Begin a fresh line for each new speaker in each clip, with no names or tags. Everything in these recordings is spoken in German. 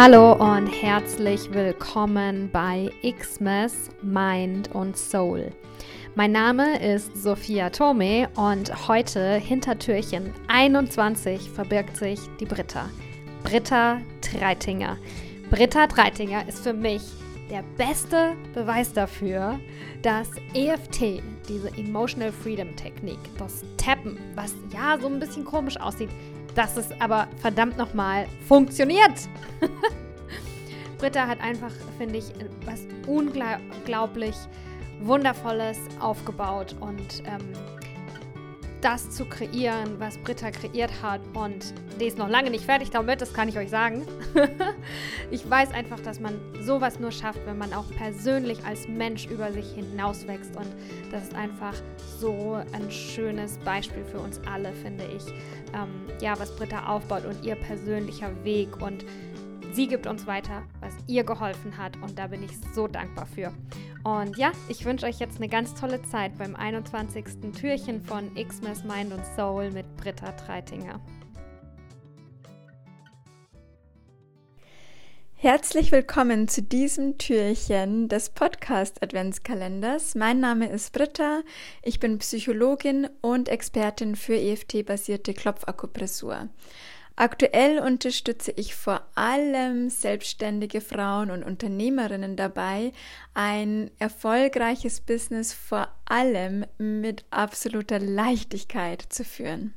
Hallo und herzlich willkommen bei Xmas Mind und Soul. Mein Name ist Sophia Tome und heute hinter Türchen 21 verbirgt sich die Britta. Britta Treitinger. Britta Treitinger ist für mich der beste Beweis dafür, dass EFT, diese Emotional Freedom Technik, das Tappen, was ja so ein bisschen komisch aussieht, dass es aber verdammt nochmal funktioniert. Britta hat einfach, finde ich, was unglaublich Wundervolles aufgebaut und ähm, das zu kreieren, was Britta kreiert hat. Und die ist noch lange nicht fertig damit, das kann ich euch sagen. ich weiß einfach, dass man sowas nur schafft, wenn man auch persönlich als Mensch über sich hinauswächst. Und das ist einfach so ein schönes Beispiel für uns alle, finde ich. Ähm, ja, was Britta aufbaut und ihr persönlicher Weg. Und sie gibt uns weiter, was ihr geholfen hat. Und da bin ich so dankbar für. Und ja, ich wünsche euch jetzt eine ganz tolle Zeit beim 21. Türchen von Xmas Mind und Soul mit Britta Treitinger.
Herzlich willkommen zu diesem Türchen des Podcast Adventskalenders. Mein Name ist Britta, ich bin Psychologin und Expertin für EFT-basierte Klopfakupressur. Aktuell unterstütze ich vor allem selbstständige Frauen und Unternehmerinnen dabei, ein erfolgreiches Business vor allem mit absoluter Leichtigkeit zu führen.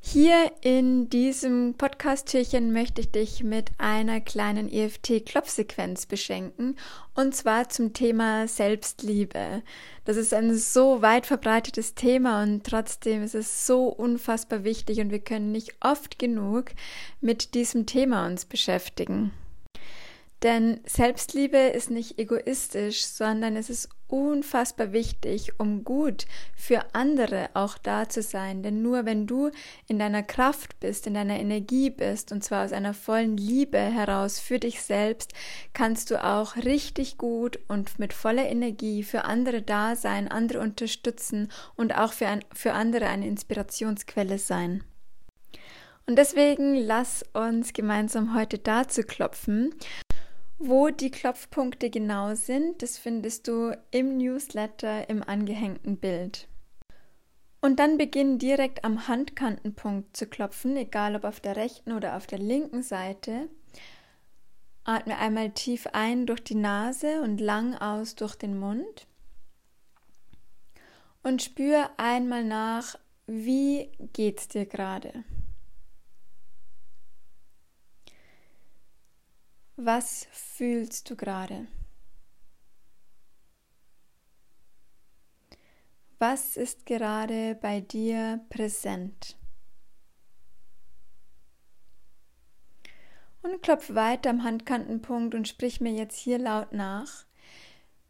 Hier in diesem Podcast-Türchen möchte ich dich mit einer kleinen EFT-Klopfsequenz beschenken und zwar zum Thema Selbstliebe. Das ist ein so weit verbreitetes Thema und trotzdem ist es so unfassbar wichtig und wir können nicht oft genug mit diesem Thema uns beschäftigen. Denn Selbstliebe ist nicht egoistisch, sondern es ist unfassbar wichtig, um gut für andere auch da zu sein. Denn nur wenn du in deiner Kraft bist, in deiner Energie bist, und zwar aus einer vollen Liebe heraus für dich selbst, kannst du auch richtig gut und mit voller Energie für andere da sein, andere unterstützen und auch für, ein, für andere eine Inspirationsquelle sein. Und deswegen lass uns gemeinsam heute dazu klopfen wo die Klopfpunkte genau sind, das findest du im Newsletter im angehängten Bild. Und dann beginn direkt am Handkantenpunkt zu klopfen, egal ob auf der rechten oder auf der linken Seite. Atme einmal tief ein durch die Nase und lang aus durch den Mund. Und spür einmal nach, wie geht's dir gerade? Was fühlst du gerade? Was ist gerade bei dir präsent? Und klopf weiter am Handkantenpunkt und sprich mir jetzt hier laut nach.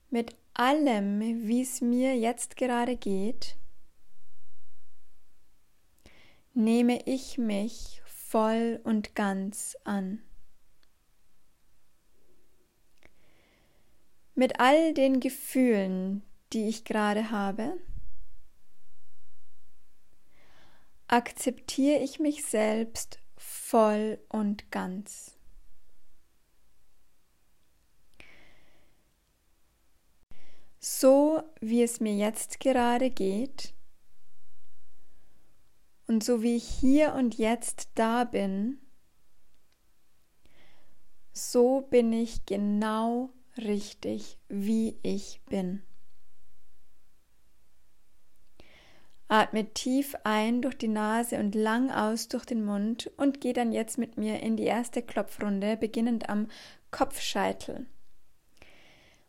Mit allem, wie es mir jetzt gerade geht, nehme ich mich voll und ganz an. Mit all den Gefühlen, die ich gerade habe, akzeptiere ich mich selbst voll und ganz. So wie es mir jetzt gerade geht und so wie ich hier und jetzt da bin, so bin ich genau richtig, wie ich bin. Atme tief ein durch die Nase und lang aus durch den Mund und geh dann jetzt mit mir in die erste Klopfrunde, beginnend am Kopfscheitel.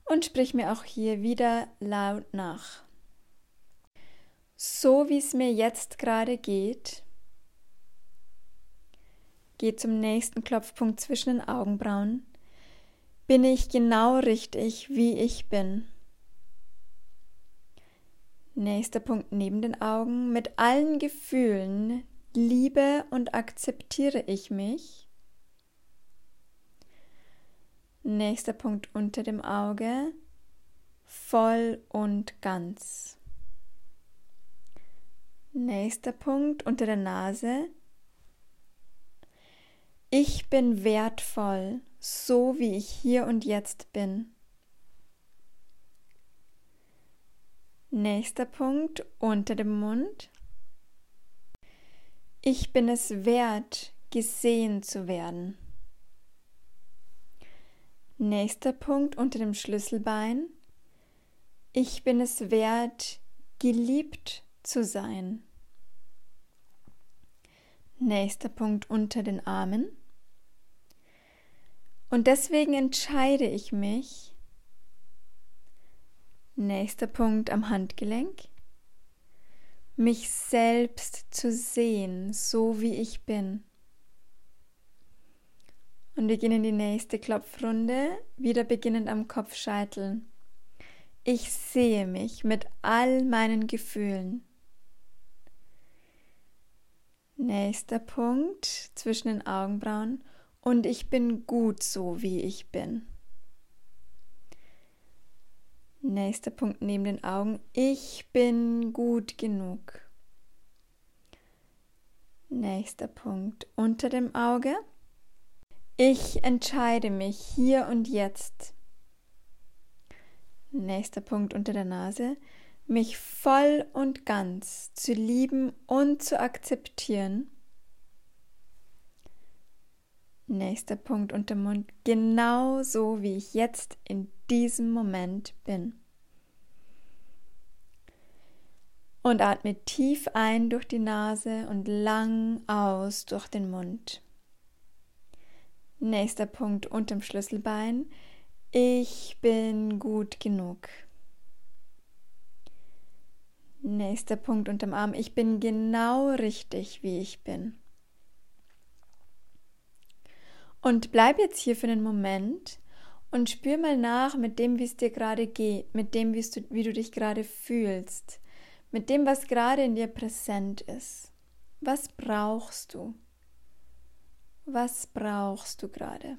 Und sprich mir auch hier wieder laut nach. So wie es mir jetzt gerade geht, geh zum nächsten Klopfpunkt zwischen den Augenbrauen bin ich genau richtig, wie ich bin. Nächster Punkt neben den Augen. Mit allen Gefühlen liebe und akzeptiere ich mich. Nächster Punkt unter dem Auge. Voll und ganz. Nächster Punkt unter der Nase. Ich bin wertvoll, so wie ich hier und jetzt bin. Nächster Punkt unter dem Mund. Ich bin es wert, gesehen zu werden. Nächster Punkt unter dem Schlüsselbein. Ich bin es wert, geliebt zu sein. Nächster Punkt unter den Armen. Und deswegen entscheide ich mich. Nächster Punkt am Handgelenk. Mich selbst zu sehen, so wie ich bin. Und wir gehen in die nächste Klopfrunde, wieder beginnend am Kopfscheitel. Ich sehe mich mit all meinen Gefühlen. Nächster Punkt zwischen den Augenbrauen. Und ich bin gut so, wie ich bin. Nächster Punkt neben den Augen. Ich bin gut genug. Nächster Punkt unter dem Auge. Ich entscheide mich hier und jetzt. Nächster Punkt unter der Nase. Mich voll und ganz zu lieben und zu akzeptieren. Nächster Punkt unter Mund. Genau so, wie ich jetzt in diesem Moment bin. Und atme tief ein durch die Nase und lang aus durch den Mund. Nächster Punkt unterm Schlüsselbein. Ich bin gut genug. Nächster Punkt unterm Arm. Ich bin genau richtig, wie ich bin. Und bleib jetzt hier für einen Moment und spür mal nach mit dem, wie es dir gerade geht, mit dem, wie du, wie du dich gerade fühlst, mit dem, was gerade in dir präsent ist. Was brauchst du? Was brauchst du gerade?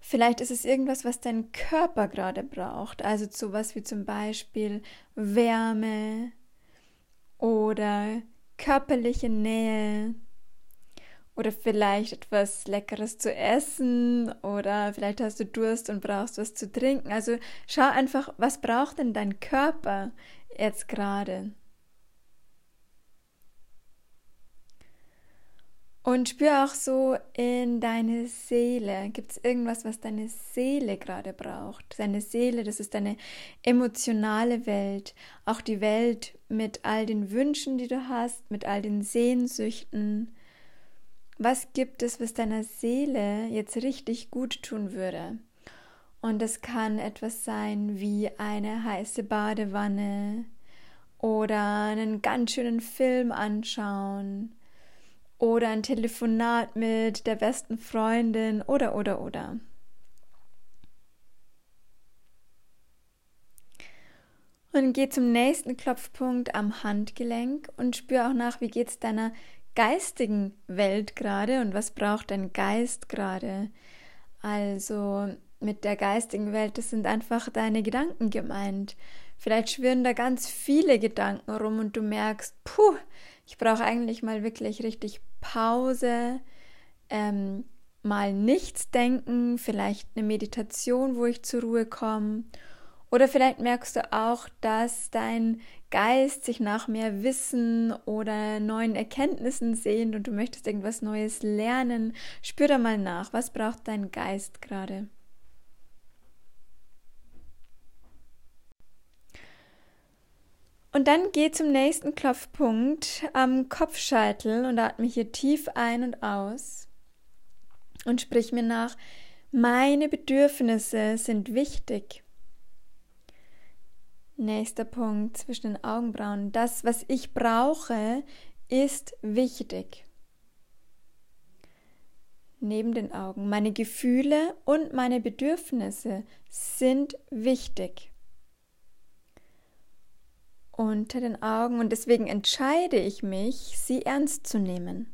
Vielleicht ist es irgendwas, was dein Körper gerade braucht, also sowas wie zum Beispiel Wärme oder körperliche Nähe oder vielleicht etwas Leckeres zu essen oder vielleicht hast du Durst und brauchst was zu trinken. Also schau einfach, was braucht denn dein Körper jetzt gerade? Und spür auch so in deine Seele. Gibt es irgendwas, was deine Seele gerade braucht? Deine Seele, das ist deine emotionale Welt. Auch die Welt mit all den Wünschen, die du hast, mit all den Sehnsüchten. Was gibt es, was deiner Seele jetzt richtig gut tun würde? Und es kann etwas sein wie eine heiße Badewanne oder einen ganz schönen Film anschauen oder ein Telefonat mit der besten Freundin oder oder oder. Und geh zum nächsten Klopfpunkt am Handgelenk und spür auch nach, wie geht es deiner geistigen Welt gerade und was braucht dein Geist gerade. Also mit der geistigen Welt, das sind einfach deine Gedanken gemeint. Vielleicht schwirren da ganz viele Gedanken rum und du merkst, puh, ich brauche eigentlich mal wirklich richtig Pause, ähm, mal nichts denken, vielleicht eine Meditation, wo ich zur Ruhe komme. Oder vielleicht merkst du auch, dass dein Geist sich nach mehr Wissen oder neuen Erkenntnissen sehnt und du möchtest irgendwas Neues lernen. Spür da mal nach, was braucht dein Geist gerade? Und dann geh zum nächsten Klopfpunkt am Kopfscheitel und atme hier tief ein und aus und sprich mir nach, meine Bedürfnisse sind wichtig. Nächster Punkt zwischen den Augenbrauen. Das, was ich brauche, ist wichtig. Neben den Augen. Meine Gefühle und meine Bedürfnisse sind wichtig unter den Augen und deswegen entscheide ich mich, sie ernst zu nehmen.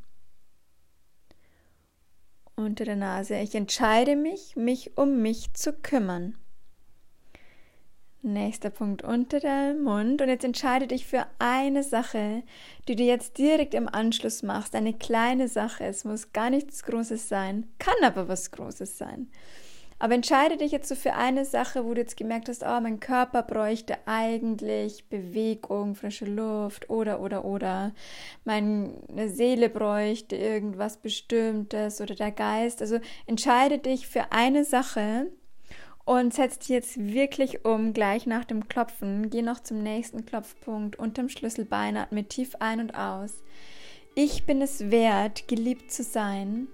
Unter der Nase. Ich entscheide mich, mich um mich zu kümmern. Nächster Punkt unter dem Mund. Und jetzt entscheide dich für eine Sache, die du jetzt direkt im Anschluss machst. Eine kleine Sache. Es muss gar nichts Großes sein, kann aber was Großes sein. Aber entscheide dich jetzt so für eine Sache, wo du jetzt gemerkt hast, oh, mein Körper bräuchte eigentlich Bewegung, frische Luft oder, oder, oder. Meine Seele bräuchte irgendwas Bestimmtes oder der Geist. Also entscheide dich für eine Sache und setz dich jetzt wirklich um, gleich nach dem Klopfen. Geh noch zum nächsten Klopfpunkt unterm Schlüsselbein, atme tief ein und aus. Ich bin es wert, geliebt zu sein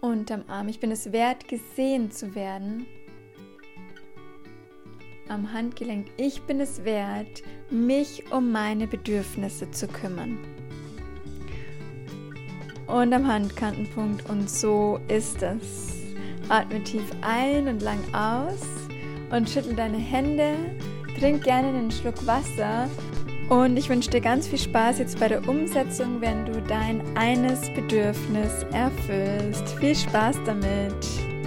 unterm Arm. Ich bin es wert, gesehen zu werden. Am Handgelenk. Ich bin es wert, mich um meine Bedürfnisse zu kümmern. Und am Handkantenpunkt. Und so ist es. Atme tief ein und lang aus und schüttel deine Hände. Trink gerne einen Schluck Wasser und ich wünsche dir ganz viel Spaß jetzt bei der Umsetzung, wenn du dein eines Bedürfnis erfüllst. Viel Spaß damit.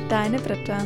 Deine Britta.